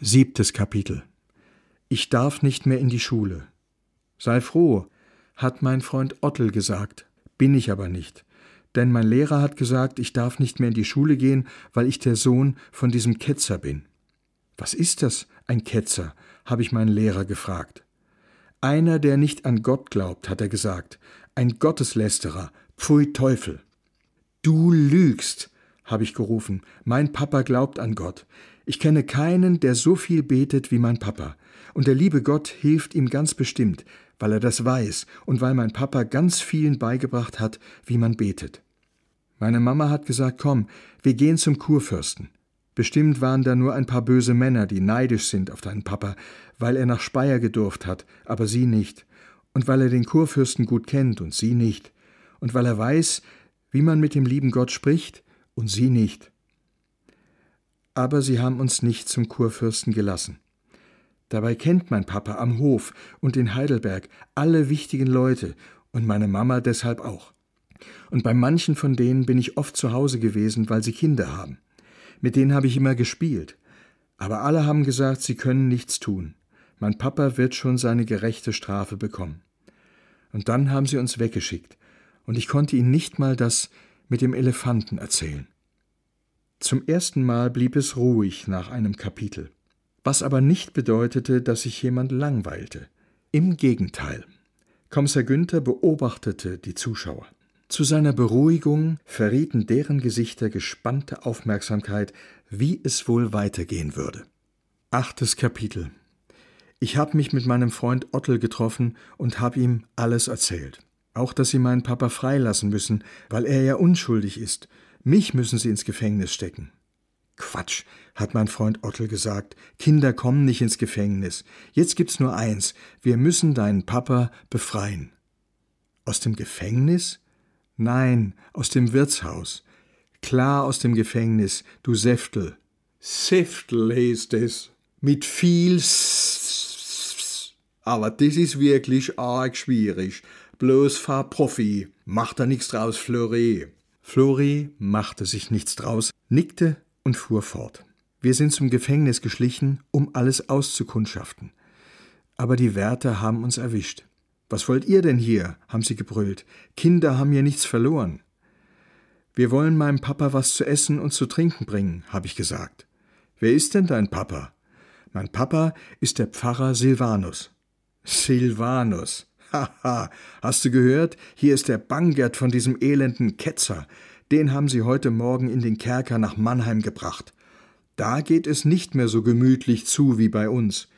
Siebtes Kapitel Ich darf nicht mehr in die Schule. Sei froh, hat mein Freund Ottel gesagt, bin ich aber nicht. Denn mein Lehrer hat gesagt, ich darf nicht mehr in die Schule gehen, weil ich der Sohn von diesem Ketzer bin. Was ist das, ein Ketzer? habe ich meinen Lehrer gefragt. Einer, der nicht an Gott glaubt, hat er gesagt, ein Gotteslästerer, pfui Teufel. Du lügst, habe ich gerufen, mein Papa glaubt an Gott. Ich kenne keinen, der so viel betet wie mein Papa. Und der liebe Gott hilft ihm ganz bestimmt, weil er das weiß und weil mein Papa ganz vielen beigebracht hat, wie man betet. Meine Mama hat gesagt, komm, wir gehen zum Kurfürsten. Bestimmt waren da nur ein paar böse Männer, die neidisch sind auf deinen Papa, weil er nach Speyer gedurft hat, aber sie nicht. Und weil er den Kurfürsten gut kennt und sie nicht. Und weil er weiß, wie man mit dem lieben Gott spricht und sie nicht aber sie haben uns nicht zum Kurfürsten gelassen. Dabei kennt mein Papa am Hof und in Heidelberg alle wichtigen Leute und meine Mama deshalb auch. Und bei manchen von denen bin ich oft zu Hause gewesen, weil sie Kinder haben. Mit denen habe ich immer gespielt. Aber alle haben gesagt, sie können nichts tun. Mein Papa wird schon seine gerechte Strafe bekommen. Und dann haben sie uns weggeschickt, und ich konnte ihnen nicht mal das mit dem Elefanten erzählen. Zum ersten Mal blieb es ruhig nach einem Kapitel, was aber nicht bedeutete, dass sich jemand langweilte. Im Gegenteil. Kommissar Günther beobachtete die Zuschauer. Zu seiner Beruhigung verrieten deren Gesichter gespannte Aufmerksamkeit, wie es wohl weitergehen würde. Achtes Kapitel. Ich habe mich mit meinem Freund Ottel getroffen und habe ihm alles erzählt. Auch, dass sie meinen Papa freilassen müssen, weil er ja unschuldig ist mich müssen Sie ins Gefängnis stecken. Quatsch, hat mein Freund Ottel gesagt. Kinder kommen nicht ins Gefängnis. Jetzt gibt's nur eins. Wir müssen deinen Papa befreien. Aus dem Gefängnis? Nein, aus dem Wirtshaus. Klar aus dem Gefängnis, du Säftel. Säftel heißt es. Mit viel S Aber das ist wirklich arg schwierig. Bloß fahr Profi. Macht da nichts draus, Fleury. Flori machte sich nichts draus, nickte und fuhr fort. Wir sind zum Gefängnis geschlichen, um alles auszukundschaften. Aber die Wärter haben uns erwischt. Was wollt ihr denn hier? haben sie gebrüllt. Kinder haben hier nichts verloren. Wir wollen meinem Papa was zu essen und zu trinken bringen, habe ich gesagt. Wer ist denn dein Papa? Mein Papa ist der Pfarrer Silvanus. Silvanus. Haha, hast du gehört? Hier ist der Bangert von diesem elenden Ketzer. Den haben sie heute Morgen in den Kerker nach Mannheim gebracht. Da geht es nicht mehr so gemütlich zu wie bei uns.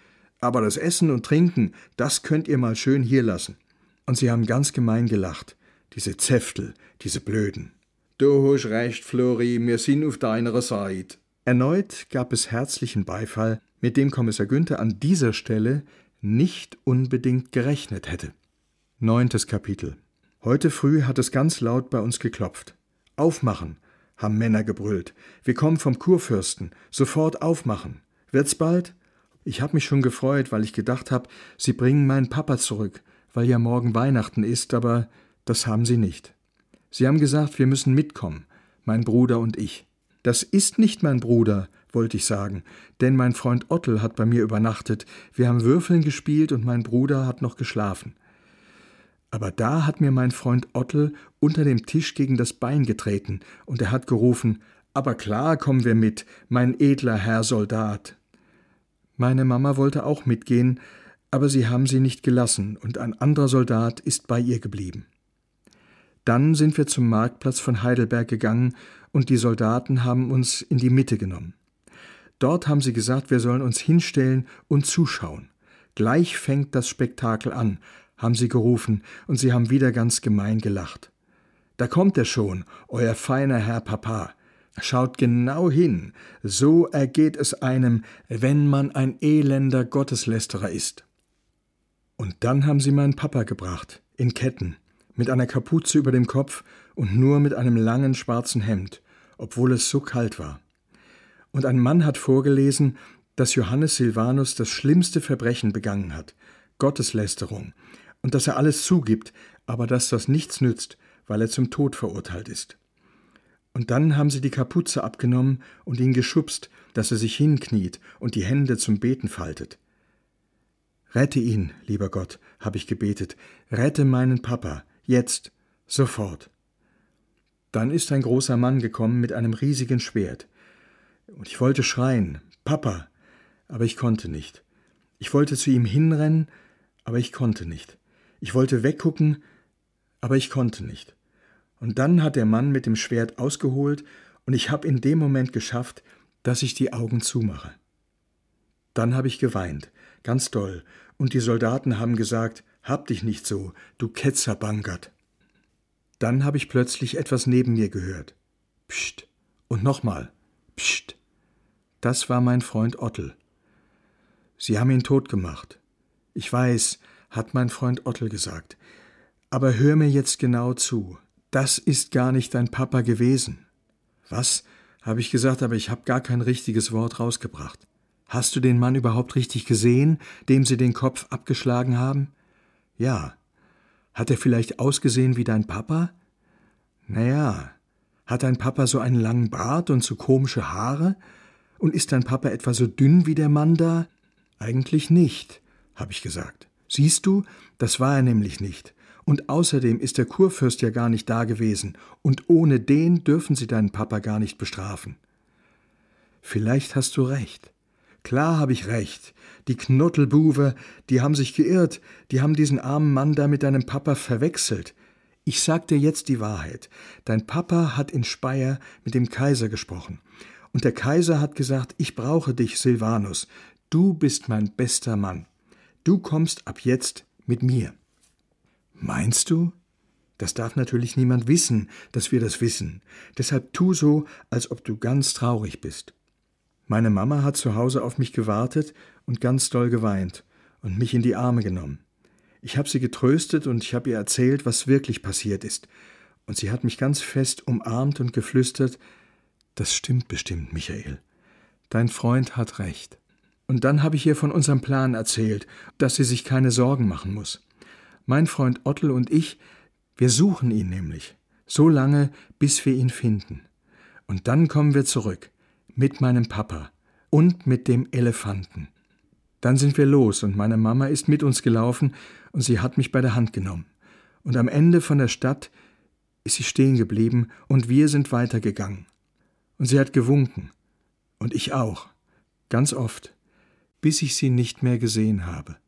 Aber das Essen und Trinken, das könnt ihr mal schön hier lassen. Und sie haben ganz gemein gelacht. Diese Zäftel, diese Blöden. Du hast recht, Flori, wir sind auf deiner Seite. Erneut gab es herzlichen Beifall, mit dem Kommissar Günther an dieser Stelle nicht unbedingt gerechnet hätte. Neuntes Kapitel. Heute früh hat es ganz laut bei uns geklopft. Aufmachen, haben Männer gebrüllt. Wir kommen vom Kurfürsten. Sofort aufmachen. Wird's bald? Ich hab mich schon gefreut, weil ich gedacht hab, sie bringen meinen Papa zurück, weil ja morgen Weihnachten ist, aber das haben sie nicht. Sie haben gesagt, wir müssen mitkommen, mein Bruder und ich. Das ist nicht mein Bruder, wollte ich sagen, denn mein Freund Ottel hat bei mir übernachtet. Wir haben Würfeln gespielt und mein Bruder hat noch geschlafen. Aber da hat mir mein Freund Ottel unter dem Tisch gegen das Bein getreten, und er hat gerufen Aber klar kommen wir mit, mein edler Herr Soldat. Meine Mama wollte auch mitgehen, aber sie haben sie nicht gelassen, und ein anderer Soldat ist bei ihr geblieben. Dann sind wir zum Marktplatz von Heidelberg gegangen, und die Soldaten haben uns in die Mitte genommen. Dort haben sie gesagt, wir sollen uns hinstellen und zuschauen. Gleich fängt das Spektakel an, haben sie gerufen, und sie haben wieder ganz gemein gelacht. Da kommt er schon, euer feiner Herr Papa. Schaut genau hin, so ergeht es einem, wenn man ein elender Gotteslästerer ist. Und dann haben sie meinen Papa gebracht, in Ketten, mit einer Kapuze über dem Kopf und nur mit einem langen schwarzen Hemd, obwohl es so kalt war. Und ein Mann hat vorgelesen, dass Johannes Silvanus das schlimmste Verbrechen begangen hat, Gotteslästerung, und dass er alles zugibt, aber dass das nichts nützt, weil er zum Tod verurteilt ist. Und dann haben sie die Kapuze abgenommen und ihn geschubst, dass er sich hinkniet und die Hände zum Beten faltet. Rette ihn, lieber Gott, habe ich gebetet, rette meinen Papa, jetzt, sofort. Dann ist ein großer Mann gekommen mit einem riesigen Schwert. Und ich wollte schreien, Papa, aber ich konnte nicht. Ich wollte zu ihm hinrennen, aber ich konnte nicht. Ich wollte weggucken, aber ich konnte nicht. Und dann hat der Mann mit dem Schwert ausgeholt, und ich habe in dem Moment geschafft, dass ich die Augen zumache. Dann habe ich geweint, ganz doll, und die Soldaten haben gesagt, hab dich nicht so, du Ketzer Bangert. Dann habe ich plötzlich etwas neben mir gehört. Psst. Und nochmal. Psst. Das war mein Freund Ottel. Sie haben ihn tot gemacht. Ich weiß, hat mein Freund Ottel gesagt. Aber hör mir jetzt genau zu. Das ist gar nicht dein Papa gewesen. Was? habe ich gesagt, aber ich habe gar kein richtiges Wort rausgebracht. Hast du den Mann überhaupt richtig gesehen, dem sie den Kopf abgeschlagen haben? Ja. Hat er vielleicht ausgesehen wie dein Papa? Na ja. Hat dein Papa so einen langen Bart und so komische Haare? Und ist dein Papa etwa so dünn wie der Mann da? Eigentlich nicht, habe ich gesagt. Siehst du, das war er nämlich nicht. Und außerdem ist der Kurfürst ja gar nicht da gewesen, und ohne den dürfen sie deinen Papa gar nicht bestrafen. Vielleicht hast du recht. Klar habe ich recht. Die Knuttelbuwe, die haben sich geirrt, die haben diesen armen Mann da mit deinem Papa verwechselt. Ich sag dir jetzt die Wahrheit. Dein Papa hat in Speyer mit dem Kaiser gesprochen. Und der Kaiser hat gesagt, ich brauche dich, Silvanus. Du bist mein bester Mann. Du kommst ab jetzt mit mir. Meinst du? Das darf natürlich niemand wissen, dass wir das wissen. Deshalb tu so, als ob du ganz traurig bist. Meine Mama hat zu Hause auf mich gewartet und ganz doll geweint und mich in die Arme genommen. Ich habe sie getröstet und ich habe ihr erzählt, was wirklich passiert ist. Und sie hat mich ganz fest umarmt und geflüstert, das stimmt bestimmt, Michael. Dein Freund hat recht. Und dann habe ich ihr von unserem Plan erzählt, dass sie sich keine Sorgen machen muss. Mein Freund Ottel und ich, wir suchen ihn nämlich, so lange, bis wir ihn finden. Und dann kommen wir zurück, mit meinem Papa und mit dem Elefanten. Dann sind wir los und meine Mama ist mit uns gelaufen und sie hat mich bei der Hand genommen. Und am Ende von der Stadt ist sie stehen geblieben und wir sind weitergegangen. Und sie hat gewunken. Und ich auch. Ganz oft. Bis ich sie nicht mehr gesehen habe.